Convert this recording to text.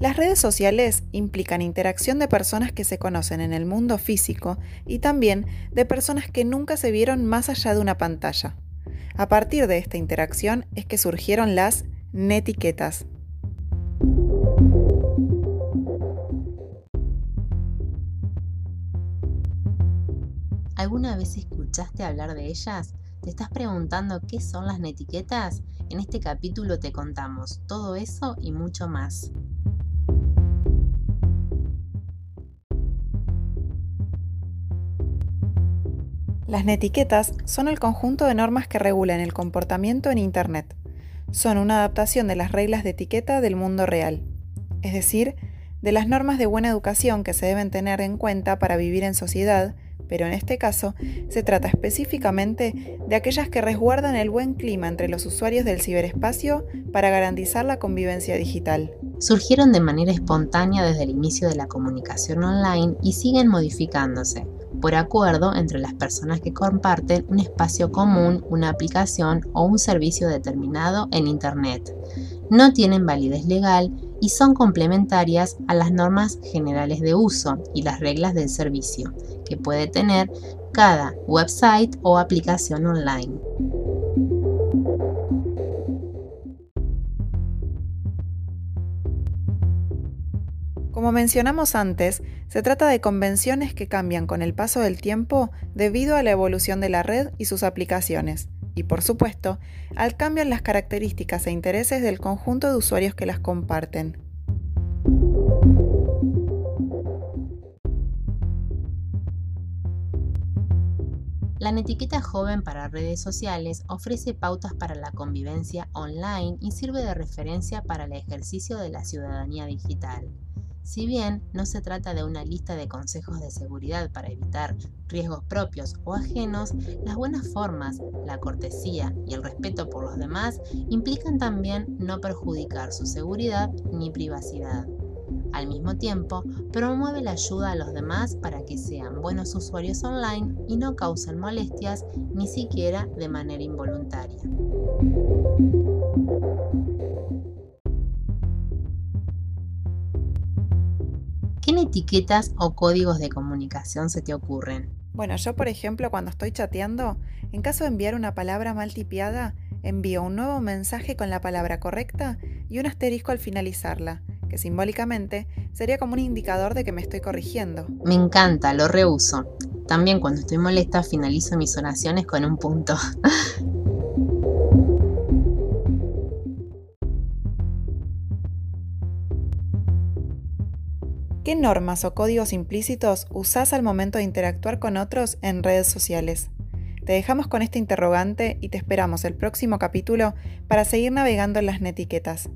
Las redes sociales implican interacción de personas que se conocen en el mundo físico y también de personas que nunca se vieron más allá de una pantalla. A partir de esta interacción es que surgieron las netiquetas. ¿Alguna vez escuchaste hablar de ellas? ¿Te estás preguntando qué son las netiquetas? En este capítulo te contamos todo eso y mucho más. Las netiquetas son el conjunto de normas que regulan el comportamiento en Internet. Son una adaptación de las reglas de etiqueta del mundo real, es decir, de las normas de buena educación que se deben tener en cuenta para vivir en sociedad, pero en este caso se trata específicamente de aquellas que resguardan el buen clima entre los usuarios del ciberespacio para garantizar la convivencia digital. Surgieron de manera espontánea desde el inicio de la comunicación online y siguen modificándose por acuerdo entre las personas que comparten un espacio común, una aplicación o un servicio determinado en Internet. No tienen validez legal y son complementarias a las normas generales de uso y las reglas del servicio que puede tener cada website o aplicación online. Como mencionamos antes, se trata de convenciones que cambian con el paso del tiempo debido a la evolución de la red y sus aplicaciones, y por supuesto, al cambio en las características e intereses del conjunto de usuarios que las comparten. La etiqueta joven para redes sociales ofrece pautas para la convivencia online y sirve de referencia para el ejercicio de la ciudadanía digital. Si bien no se trata de una lista de consejos de seguridad para evitar riesgos propios o ajenos, las buenas formas, la cortesía y el respeto por los demás implican también no perjudicar su seguridad ni privacidad. Al mismo tiempo, promueve la ayuda a los demás para que sean buenos usuarios online y no causen molestias ni siquiera de manera involuntaria. Etiquetas o códigos de comunicación se te ocurren? Bueno, yo por ejemplo cuando estoy chateando, en caso de enviar una palabra mal tipiada, envío un nuevo mensaje con la palabra correcta y un asterisco al finalizarla, que simbólicamente sería como un indicador de que me estoy corrigiendo. Me encanta, lo reuso. También cuando estoy molesta finalizo mis oraciones con un punto. ¿Qué normas o códigos implícitos usás al momento de interactuar con otros en redes sociales? Te dejamos con este interrogante y te esperamos el próximo capítulo para seguir navegando en las netiquetas.